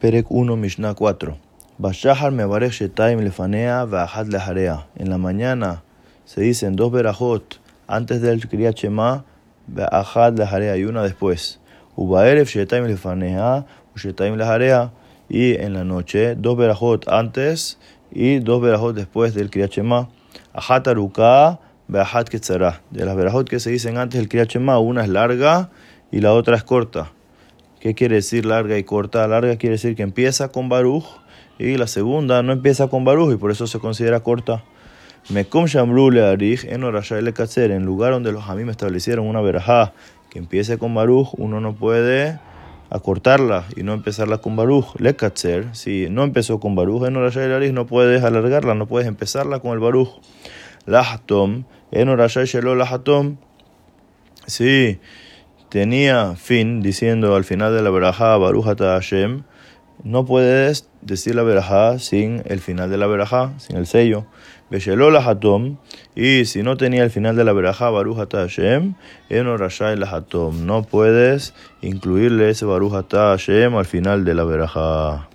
Perek 1, Mishnah 4. Bashahar mevarech shetaim lefanea va'ahad leharea. En la mañana se dicen dos berajot antes del Kriyat Shema va'ahad leharea y una después. Ubaerev shetaim lefanea shetaim leharea. Y en la noche dos berajot antes y dos berajot después del Kriyat Shema. Ahat aruka ve'ahad ketzara. De las berajot que se dicen antes del Kriyat Shema, una es larga y la otra es corta. ¿Qué quiere decir larga y corta? Larga quiere decir que empieza con Baruch y la segunda no empieza con Baruch y por eso se considera corta. Mekom Shamru le Arich en le Katzer, en lugar donde los me establecieron una verajá que empiece con Baruch, uno no puede acortarla y no empezarla con Baruch. Le Katzer, si no empezó con Baruch en le Arich, no puedes alargarla, no puedes empezarla con el Baruch. Lahatom, en Shelo Lahatom, sí tenía fin diciendo al final de la verajá Baruch Hashem, no puedes decir la verajá sin el final de la verajá, sin el sello. la hatom, y si no tenía el final de la verajá Baruch Hashem, eno la hatom, no puedes incluirle ese Baruch Hashem al final de la verajá.